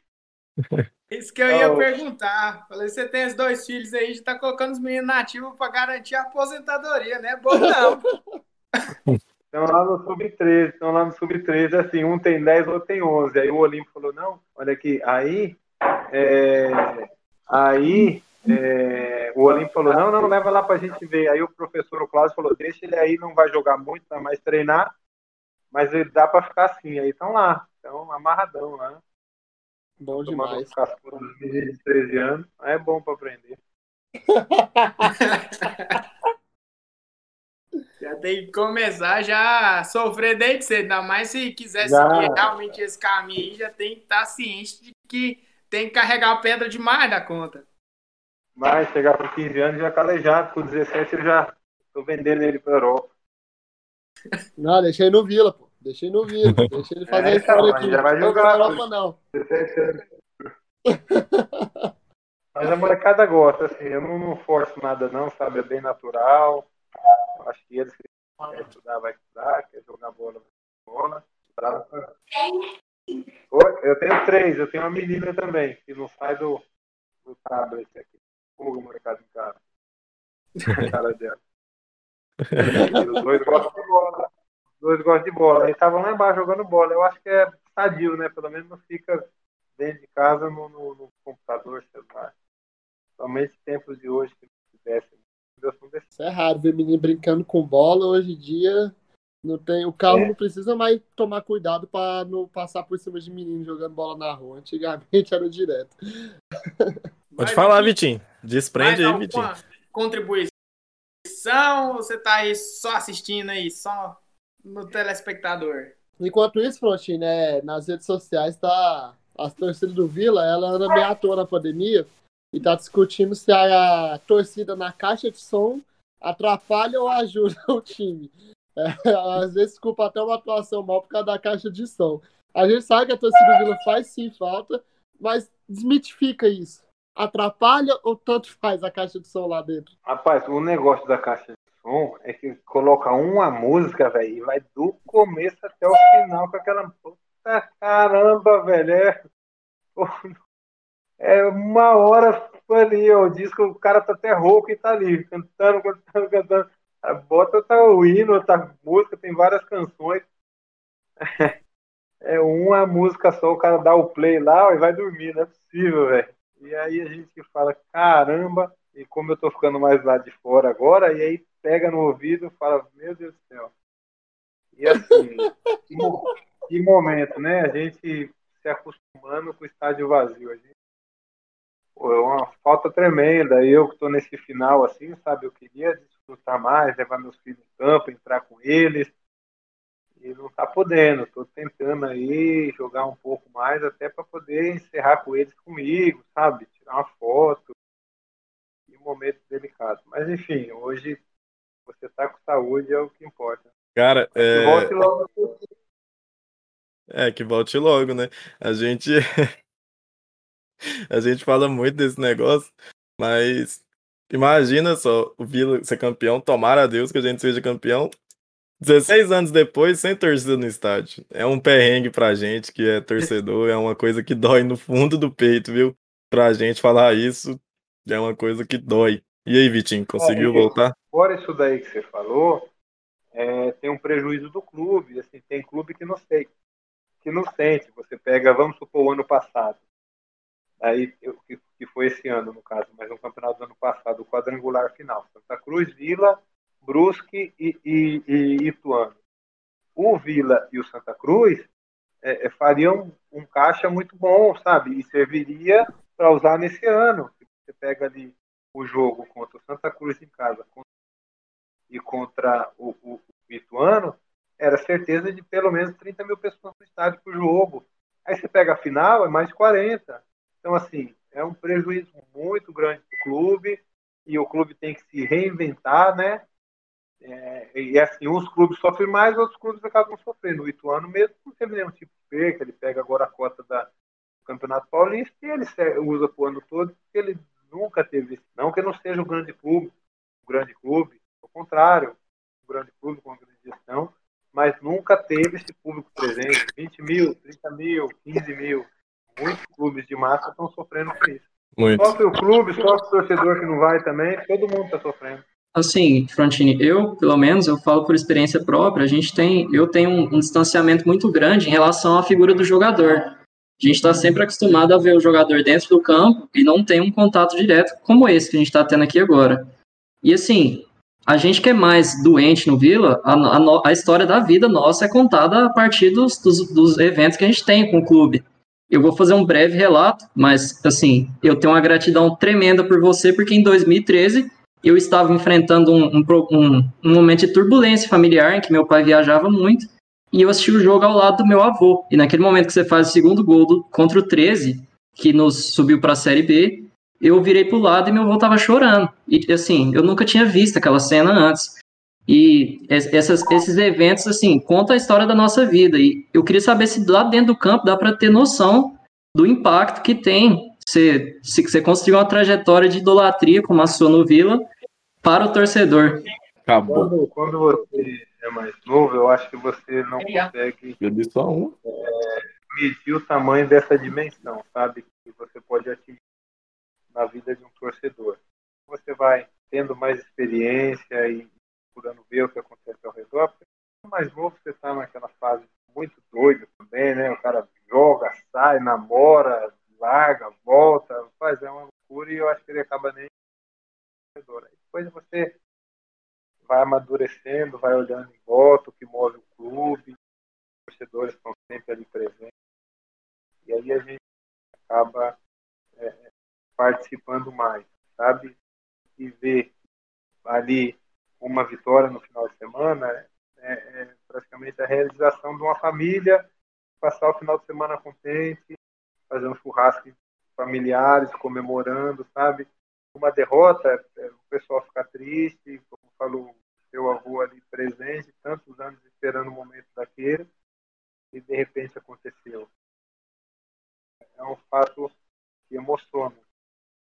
Isso que eu ia Oh. perguntar. Falei, você tem os dois filhos aí, já tá colocando os meninos nativos pra garantir a aposentadoria, né? Bom não. Estão lá no Sub-13, estão lá no Sub-13, assim, um tem 10, outro tem 11. Aí o Olímpio falou, não, olha aqui, aí, é, aí, é, o Olímpio falou, não, não, leva lá pra gente ver. Aí o professor, o Cláudio, falou, deixa ele aí, não vai jogar muito, vai mais treinar, mas dá pra ficar assim. Aí estão lá, estão amarradão lá, Bom tomando demais. meninos de 13 anos. É bom pra aprender. Já tem que começar já a sofrer desde cedo. Ainda mais se quiser Já. seguir realmente esse caminho aí, já tem que estar ciente de que tem que carregar a pedra demais da conta. Mas chegar com 15 anos já calejado, com 17 eu já tô vendendo ele pra Europa. Não, deixei no Vila, pô. Deixei no Vila. Deixei ele fazer É, a história aqui. já vai Não jogar, na Europa, não. 17 anos. Mas a molecada gosta, assim, eu não, não forço nada não, sabe? É bem natural. Acho que eles que querem estudar, vai estudar, quer jogar bola, vai jogar bola. Tá? Eu tenho três, eu tenho uma menina também, que não sai do, do tablet aqui. Pula o molecada em casa. A cara dela. Os dois gostam de bola. Os dois gostam de bola. Eles estavam lá embaixo jogando bola. Eu acho que é sadio, né? Pelo menos não fica dentro de casa no, no- no computador, celular. Somente tempos de hoje que não tivesse. Isso é raro ver menino brincando com bola. Hoje em dia, não tem, o carro É. não precisa mais tomar cuidado para não passar por cima de menino jogando bola na rua. Antigamente era direto. Pode falar, Vitinho. Desprende aí, Vitinho. alguma ou você tá aí só assistindo aí, só no telespectador? Enquanto isso, Frontin, né, nas redes sociais tá as torcidas do Vila, ela anda meio à toa na pandemia e tá discutindo se a, torcida na caixa de som atrapalha ou ajuda o time. É, às vezes culpa até uma atuação mal por causa da caixa de som. A gente sabe que a torcida do Vila faz sim falta, mas desmitifica isso. Atrapalha ou tanto faz a caixa de som lá dentro? Rapaz, o negócio da caixa de som é que coloca uma música, velho, e vai do começo até o final com aquela. Puta caramba, velho. É, é uma hora ali, ó, o disco, o cara tá até rouco e tá ali, cantando, cantando, cantando. Ah, Bota tá o hino, tá música, tem várias canções. É uma música só, o cara dá o play lá e vai dormir, não é possível, velho. E aí a gente fala, caramba, e como eu tô ficando mais lá de fora agora, e aí pega no ouvido e fala, meu Deus do céu. E assim, que, que momento, né? A gente se acostumando com o estádio vazio. A gente, pô, é uma falta tremenda. Eu que tô nesse final, assim, sabe? Eu queria desfrutar mais, levar meus filhos em campo, entrar com eles. E não tá podendo. Tô tentando aí jogar um pouco mais, até para poder encerrar com eles comigo, sabe? Tirar uma foto. E um momento delicado. Mas enfim, hoje você tá com saúde é o que importa. Cara, é... Volte logo. É, que volte logo, né? A gente. a gente fala muito desse negócio, mas imagina só o Vila ser campeão, tomara a Deus que a gente seja campeão. 16 anos depois, sem torcida no estádio. É um perrengue pra gente que é torcedor, é uma coisa que dói no fundo do peito, viu? Pra gente falar isso, é uma coisa que dói. E aí, Vitinho, conseguiu É, voltar? Fora isso daí que você falou, é, tem um prejuízo do clube. Assim, tem clube que não sei. que não sente. Você pega, vamos supor, o ano passado. Aí, eu, que, que foi esse ano, no caso, mas no campeonato do ano passado, o quadrangular final. Santa Cruz, Vila, Brusque e, e, e Ituano. O Vila e o Santa Cruz é, é, fariam um caixa muito bom, sabe? E serviria para usar nesse ano. Você pega ali o jogo contra o Santa Cruz em casa e contra o, o, o Ituano, era certeza de pelo menos 30 mil pessoas no estádio por jogo. Aí você pega a final, é mais de 40. Então, assim, é um prejuízo muito grande para o clube e o clube tem que se reinventar, né? É, e assim, uns clubes sofrem mais, outros clubes acabam sofrendo. O Ituano mesmo não teve nenhum tipo de perca, ele pega agora a cota da, do Campeonato Paulista e ele usa para o ano todo, porque ele nunca teve. Não que não seja um grande clube, um grande clube, ao contrário, um grande clube com grande gestão, mas nunca teve esse público presente. 20 mil, 30 mil, 15 mil. Muitos clubes de massa estão sofrendo com isso. Muito. Só o clube, só o torcedor que não vai também, todo mundo está sofrendo. Assim, Frontini, eu, pelo menos, eu falo por experiência própria, a gente tem, eu tenho um, um distanciamento muito grande em relação à figura do jogador. A gente está sempre acostumado a ver o jogador dentro do campo e não tem um contato direto como esse que a gente está tendo aqui agora. E assim, a gente que é mais doente no Vila, a, a, a história da vida nossa é contada a partir dos, dos, dos, eventos que a gente tem com o clube. Eu vou fazer um breve relato, mas, assim, eu tenho uma gratidão tremenda por você, porque em 2013 eu estava enfrentando um, um, um, momento de turbulência familiar, em que meu pai viajava muito, e eu assisti o jogo ao lado do meu avô. E naquele momento que você faz o segundo gol do, contra o 13, que nos subiu para a Série B, eu virei pro lado e meu avô tava chorando. E assim, eu nunca tinha visto aquela cena antes. E essas, esses eventos, assim, contam a história da nossa vida. E eu queria saber se lá dentro do campo dá para ter noção do impacto que tem você, se você construir uma trajetória de idolatria como a sua no Vila para o torcedor. Acabou. Quando, quando você é mais novo, eu acho que você não consegue Eu só um. é, medir o tamanho dessa dimensão, sabe? Que você pode atingir na vida de um torcedor. Você vai tendo mais experiência e procurando ver o que acontece ao redor, porque mais novo você está naquela fase muito doida também, né? O cara joga, sai, namora, larga, volta, faz é uma loucura e eu acho que ele acaba nem. Depois você vai amadurecendo, vai olhando em volta o que move o clube, os torcedores estão sempre ali presentes. E aí a gente acaba é, participando mais, sabe? E ver ali uma vitória no final de semana é, é praticamente a realização de uma família, passar o final de semana contente, fazer um churrasco familiares, comemorando, sabe? Uma derrota, é, o pessoal fica triste, como falou seu avô ali presente, tantos anos esperando o momento daquele, e de repente aconteceu. É um fato que emociona.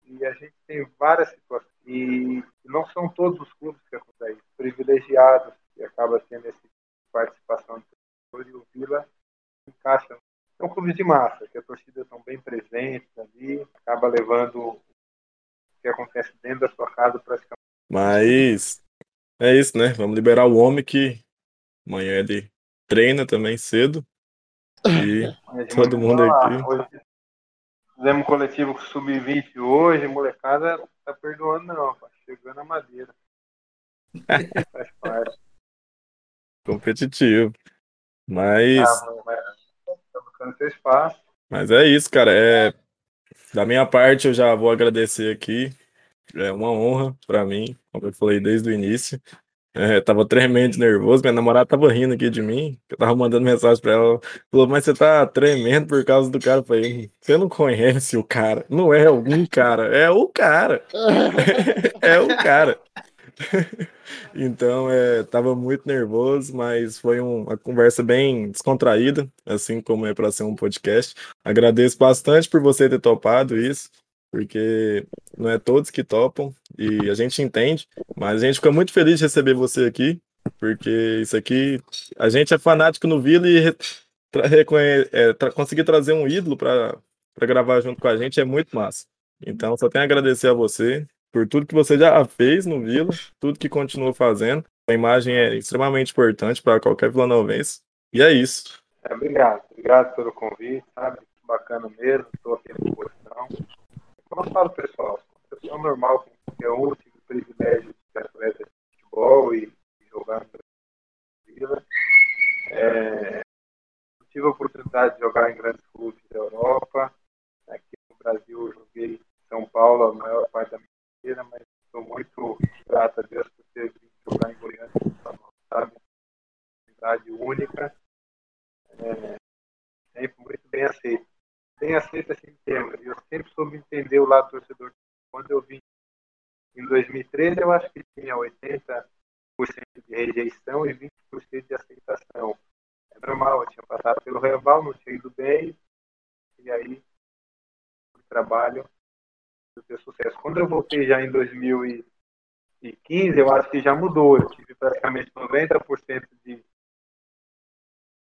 E a gente tem várias situações. E não são todos os clubes que acontecem. Privilegiados, que acaba tendo essa participação do torcedor, e o Vila encaixa. São clubes de massa, que a torcida estão bem presentes ali, acaba levando o que acontece dentro da sua casa praticamente. Mas é isso, né? Vamos liberar o homem que amanhã ele treina também cedo. E todo mundo aqui. Hoje, Fizemos coletivo com sub-20 hoje, molecada tá perdoando não, tá chegando a madeira. Faz parte. Competitivo. Mas. Ah, mas buscando seu espaço. Mas é isso, cara. É... Da minha parte, eu já vou agradecer aqui. É uma honra para mim, como eu falei desde o início. É, tava tremendo nervoso, minha namorada tava rindo aqui de mim, eu tava mandando mensagem pra ela, falou, mas você tá tremendo por causa do cara, eu falei, você não conhece o cara, não é algum cara, é o cara, é o cara. então, é, tava muito nervoso, mas foi um, uma conversa bem descontraída, assim como é para ser um podcast. Agradeço bastante por você ter topado isso porque não é todos que topam e a gente entende, mas a gente fica muito feliz de receber você aqui, porque isso aqui, a gente é fanático no Vila e tra é, tra conseguir trazer um ídolo para gravar junto com a gente é muito massa. Então, só tenho a agradecer a você por tudo que você já fez no Vila, tudo que continua fazendo. A imagem é extremamente importante para qualquer vilanovense. E é isso. É, obrigado, obrigado pelo convite, sabe? Bacana mesmo, estou aqui à disposição. Como eu falo, pessoal, pessoa normal, um, tive o privilégio de ser atleta de futebol e, e jogar no Vila. É, tive a oportunidade de jogar em grandes clubes da Europa. Aqui no Brasil, eu joguei em São Paulo a maior parte da minha carreira, mas estou muito grato a Deus por ter vindo jogar em Goiânia, sabe? Cidade única. É, sempre muito bem aceito. Bem aceito assim termos. Eu sempre soube entender o lado torcedor. Quando eu vim em 2013, eu acho que tinha 80% de rejeição e 20% de aceitação. É normal, eu tinha rival, não tinha ido bem, e aí o trabalho ter sucesso. Quando eu voltei já em 2015, eu acho que já mudou. Eu tive praticamente 90% de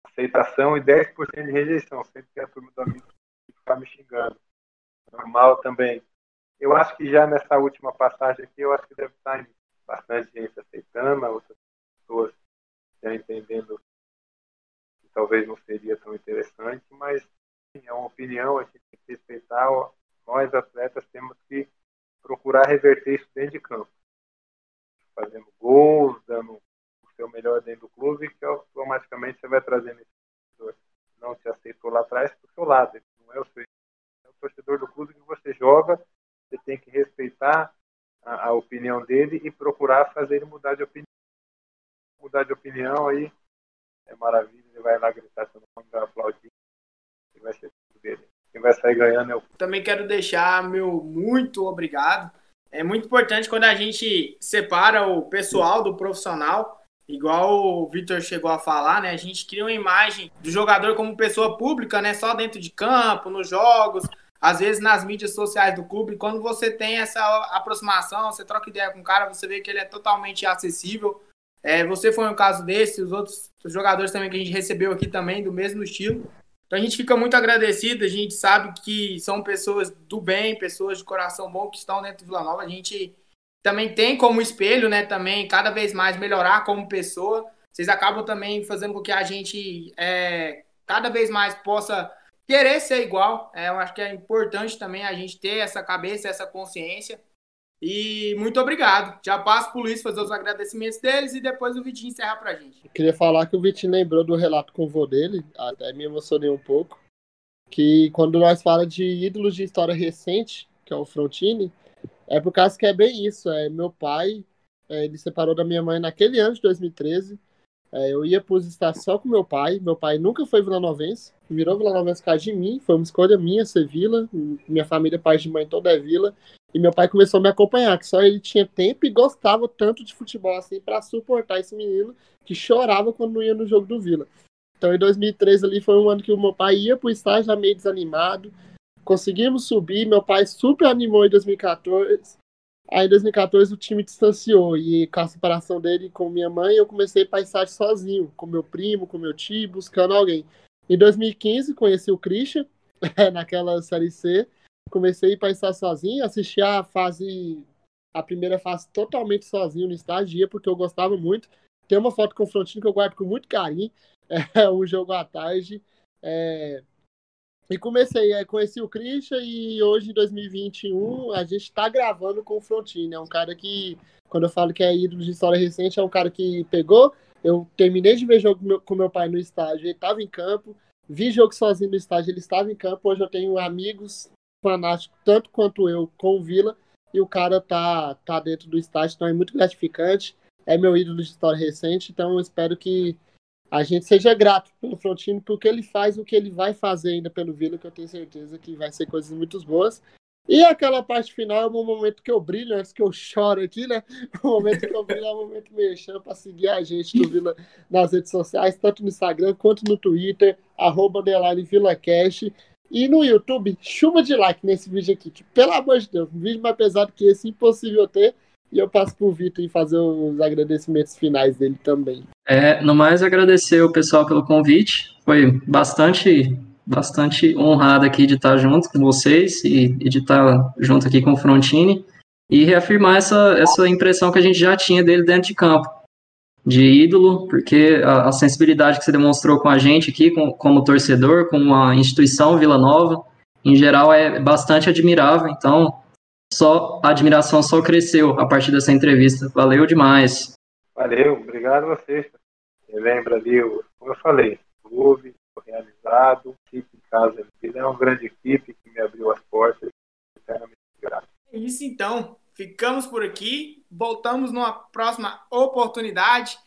aceitação e 10% de rejeição. Sempre que a turma do amigo ficar me xingando. Normal também. Eu acho que já nessa última passagem aqui, eu acho que deve estar bastante gente aceitando, outras pessoas já entendendo talvez não seria tão interessante, mas é uma opinião, a gente tem que respeitar nós atletas temos que procurar reverter isso dentro de campo. Fazendo gols, dando o seu melhor dentro do clube, que automaticamente você vai trazendo esse torcedor. Não te aceitou lá atrás para o seu lado. Ele não é o seu é o torcedor do clube que você joga. Você tem que respeitar a, a opinião dele e procurar fazer ele mudar de opinião. Mudar de opinião aí é maravilha. Vai lá gritar seu nome, vai aplaudir. E vai ser tudo dele quem vai sair ganhando é o. Também quero deixar meu muito obrigado. É muito importante quando a gente separa o pessoal do profissional, igual o Vitor chegou a falar, né? A gente cria uma imagem do jogador como pessoa pública, né? Só dentro de campo, nos jogos, às vezes nas mídias sociais do clube. Quando você tem essa aproximação, você troca ideia com o cara, você vê que ele é totalmente acessível. É, você foi um caso desse, os outros jogadores também que a gente recebeu aqui também, do mesmo estilo. Então a gente fica muito agradecido, a gente sabe que são pessoas do bem, pessoas de coração bom que estão dentro do Vila Nova. A gente também tem como espelho, né, também cada vez mais melhorar como pessoa. Vocês acabam também fazendo com que a gente é, cada vez mais possa querer ser igual. É, eu acho que é importante também a gente ter essa cabeça, essa consciência. E muito obrigado. Já passo para o Luiz fazer os agradecimentos deles e depois o Vitinho encerrar para a gente. Eu queria falar que o Vitinho lembrou do relato com o vô dele, até me emocionei um pouco, que quando nós falamos de ídolos de história recente, que é o Frontini, é por causa que é bem isso. É meu pai, é, ele separou da minha mãe naquele ano de 2013. É, eu ia para os estar só com meu pai. Meu pai nunca foi vilanovense, virou vilanovense por causa de mim. Foi uma escolha minha ser vila. Minha família, pai de mãe, toda é vila. E meu pai começou a me acompanhar, que só ele tinha tempo e gostava tanto de futebol assim para suportar esse menino que chorava quando ia no jogo do Vila. Então em 2013 ali foi um ano que o meu pai ia pro estágio já meio desanimado. Conseguimos subir, meu pai super animou em 2014. Aí em 2014 o time distanciou e com a separação dele com minha mãe, eu comecei para estágio sozinho, com meu primo, com meu tio, buscando alguém. Em 2015 conheci o Christian naquela série C comecei para estar sozinho, assisti a fase, a primeira fase totalmente sozinho no estádio, porque eu gostava muito. Tem uma foto com o Frontino que eu guardo com muito carinho, é um jogo à tarde. É... E comecei, é, conheci o Christian e hoje, em 2021, a gente está gravando com o Frontino. É um cara que, quando eu falo que é ídolo de história recente, é um cara que pegou. Eu terminei de ver jogo com meu pai no estádio, ele estava em campo. Vi jogo sozinho no estádio, ele estava em campo. Hoje eu tenho amigos fanático tanto quanto eu com o Vila e o cara tá, tá dentro do estádio, então é muito gratificante. É meu ídolo de história recente, então eu espero que a gente seja grato pelo Frontino, porque ele faz o que ele vai fazer ainda pelo Vila, que eu tenho certeza que vai ser coisas muito boas. E aquela parte final é um momento que eu brilho, antes que eu choro aqui, né? O momento que eu brilho é o momento mexendo para seguir a gente do Vila nas redes sociais, tanto no Instagram quanto no Twitter, arroba VilaCast. E no YouTube, chuva de like nesse vídeo aqui. Que, pelo amor de Deus, um vídeo mais pesado que esse, impossível ter. E eu passo pro Vitor e fazer os agradecimentos finais dele também. É, no mais, agradecer o pessoal pelo convite. Foi bastante, bastante honrado aqui de estar junto com vocês e, e de estar junto aqui com o Frontini. E reafirmar essa, essa impressão que a gente já tinha dele dentro de campo. De ídolo, porque a, a, sensibilidade que você demonstrou com a gente aqui, com, como torcedor, com a instituição Vila Nova, em geral é bastante admirável. Então, só a admiração só cresceu a partir dessa entrevista. Valeu demais. Valeu, obrigado a vocês. Você lembra ali, como eu falei, clube realizado, equipe em casa. Ele é uma grande equipe que me abriu as portas. Eternamente grato. É isso então. Ficamos por aqui. Voltamos numa próxima oportunidade.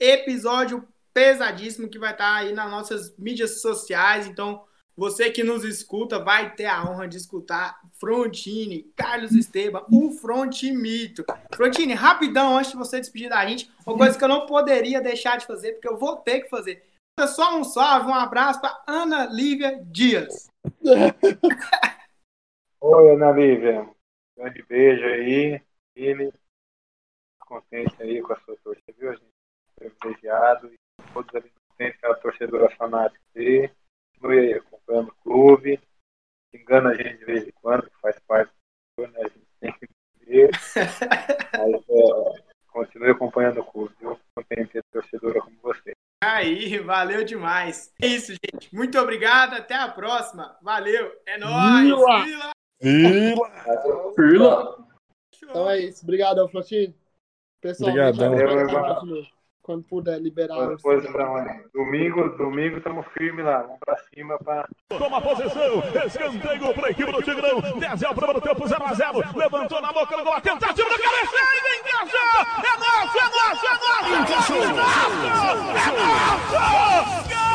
Episódio pesadíssimo que vai estar aí nas nossas mídias sociais. Então, você que nos escuta vai ter a honra de escutar Frontini, Carlos Esteban, o Frontimito. Frontini, rapidão, antes de você despedir da gente, uma coisa que eu não poderia deixar de fazer, porque eu vou ter que fazer. Só um salve, um abraço para Ana Lívia Dias. Oi, Ana Lívia. Grande beijo aí. Ele contente aí com a sua torcida, viu? A gente é privilegiado e todos ali contentes com a torcedora fanática dele. Continue aí acompanhando o clube. Engana a gente de vez em quando, que faz parte do né? A gente tem que ver. Mas é, continue acompanhando o clube, viu? Contente ter torcedora como você. Aí, valeu demais. É isso, gente. Muito obrigado. Até a próxima. Valeu. É nóis. Vila! Vila! Vila! Então é isso. Obrigado, Flotino. Pessoal, Obrigadão. Quando puder liberar. Depois, domingo, domingo estamos firmes lá. Vamos pra cima pra. Toma posição. Escanteio pra equipe do Tigrão. 10 é o primeiro tempo, 0 a 0 Levantou na boca do gol. Tentativa do cabeceio. Encaixou. É nosso, é nosso, é nosso. É nosso. É nosso. Gol! Salta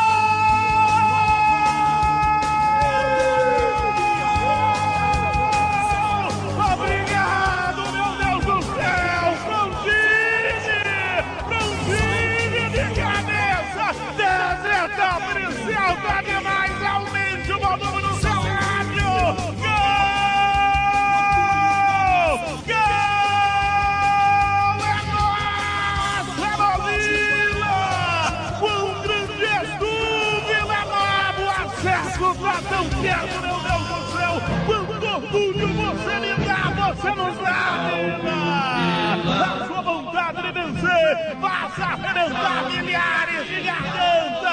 vencer, faça arrebentar milhares de gargantas!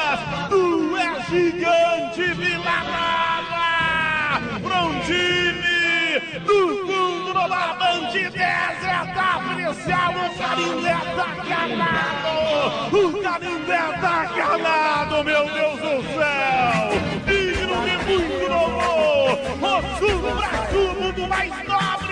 gigante Vila Nova, Brondini, do fundo do 10 etapa inicial, o Canindé tá calado, o Canindé tá calado, meu Deus do céu, digno de muito louvor, o supra-sumo do mais nobre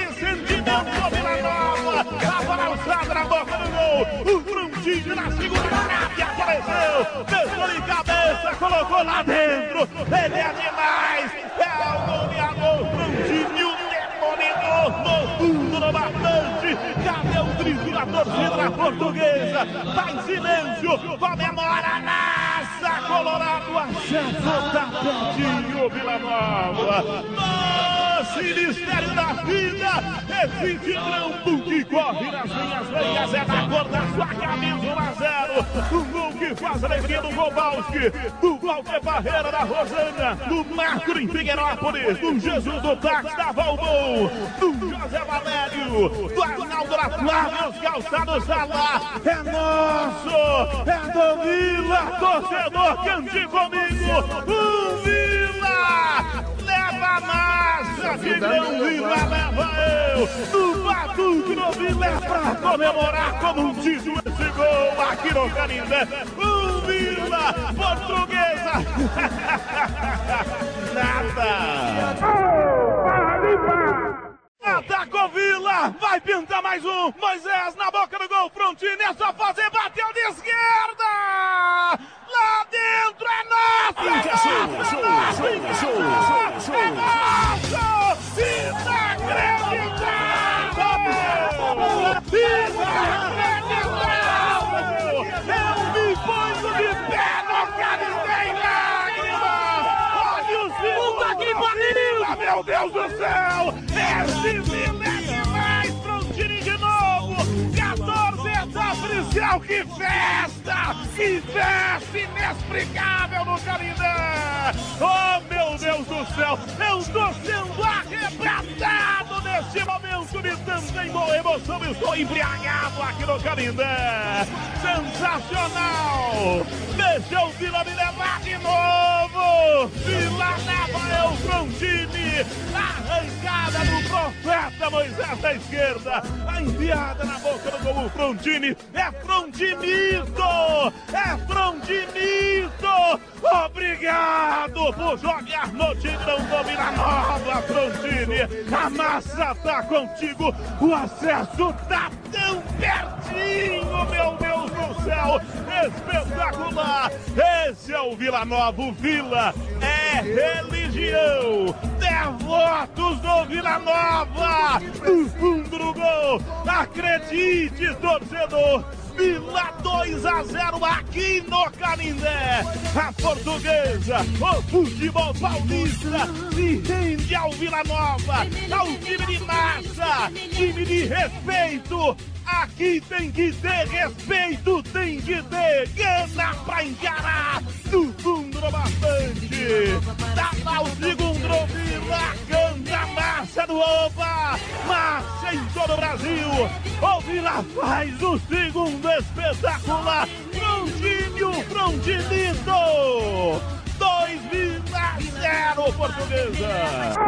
sentimento Vila Nova, a bola alçada na boca do gol, o Brondini na segunda trave apareceu, pensou em cabeça, colocou lá dentro. Ele é demais. É o goleador Brandinho, demoledor no fundo do bastante. Cadê o grito da torcida portuguesa? Tá em silêncio. Comemora Nassa Colorado. A chefe tá pertinho, Vila Nova. Nossa, Ministério da Vida. Esse tigrão que corre nas minhas veias. É da cor da sua camisa 1 a 0. O gol que faz a alegria do Gobalski, do Walter Barreira da Rosana, do Marco em Figueirópolis, do Jesus do Táxi da Valmon, do José Valério, do Arnaldo da Flávia, os calçados da lá. É nosso, é do Vila, torcedor, cante comigo. O Vila leva massa, Tigrão Vila leva eu. No Vila é pra comemorar como um título esse gol aqui no Canindé. O Vila, portuguesa. Nada. Atacou Vila, vai pintar mais um. Moisés na boca do gol, Frontini, é só fazer, bateu de esquerda. Lá dentro é nosso, é nosso, é nosso, é nosso, é nosso. Inacreditável, Pariu, meu Deus do céu. Esse Vila é demais, Frontini de novo. 14 etapas céu, que festa! Que festa inexplicável no Canindé! Oh, meu Deus do céu! Eu estou sendo arrebatado neste momento de tanta emoção! Estou embriagado aqui no Canindé! Sensacional! Deixa o Vila levar de novo! Vila Nova é o Frontini! Arrancada do profeta Moisés da esquerda! A enviada na boca do gol Frontini! É Frontinito! É Frontinito! Obrigado por jogar no Tigrão do Vila Nova, Frontini! A massa tá contigo! O acesso tá tão meu Deus do céu! Espetacular! Esse é o Vila Nova, o Vila é religião! Devotos do Vila Nova! No fundo do gol! Acredite, torcedor! Vila 2 a 0 aqui no Canindé. A portuguesa, o futebol paulista se rende ao Vila Nova, ao time de massa, time de respeito. Aqui tem que ter respeito, tem que ter gana pra encarar do fundo do bastante. Tá lá o segundo Vila, canta massa do Oba, massa em todo o Brasil. O Vila faz o segundo espetacular. Frontinho, Frontinito. 2 Vila 0, portuguesa.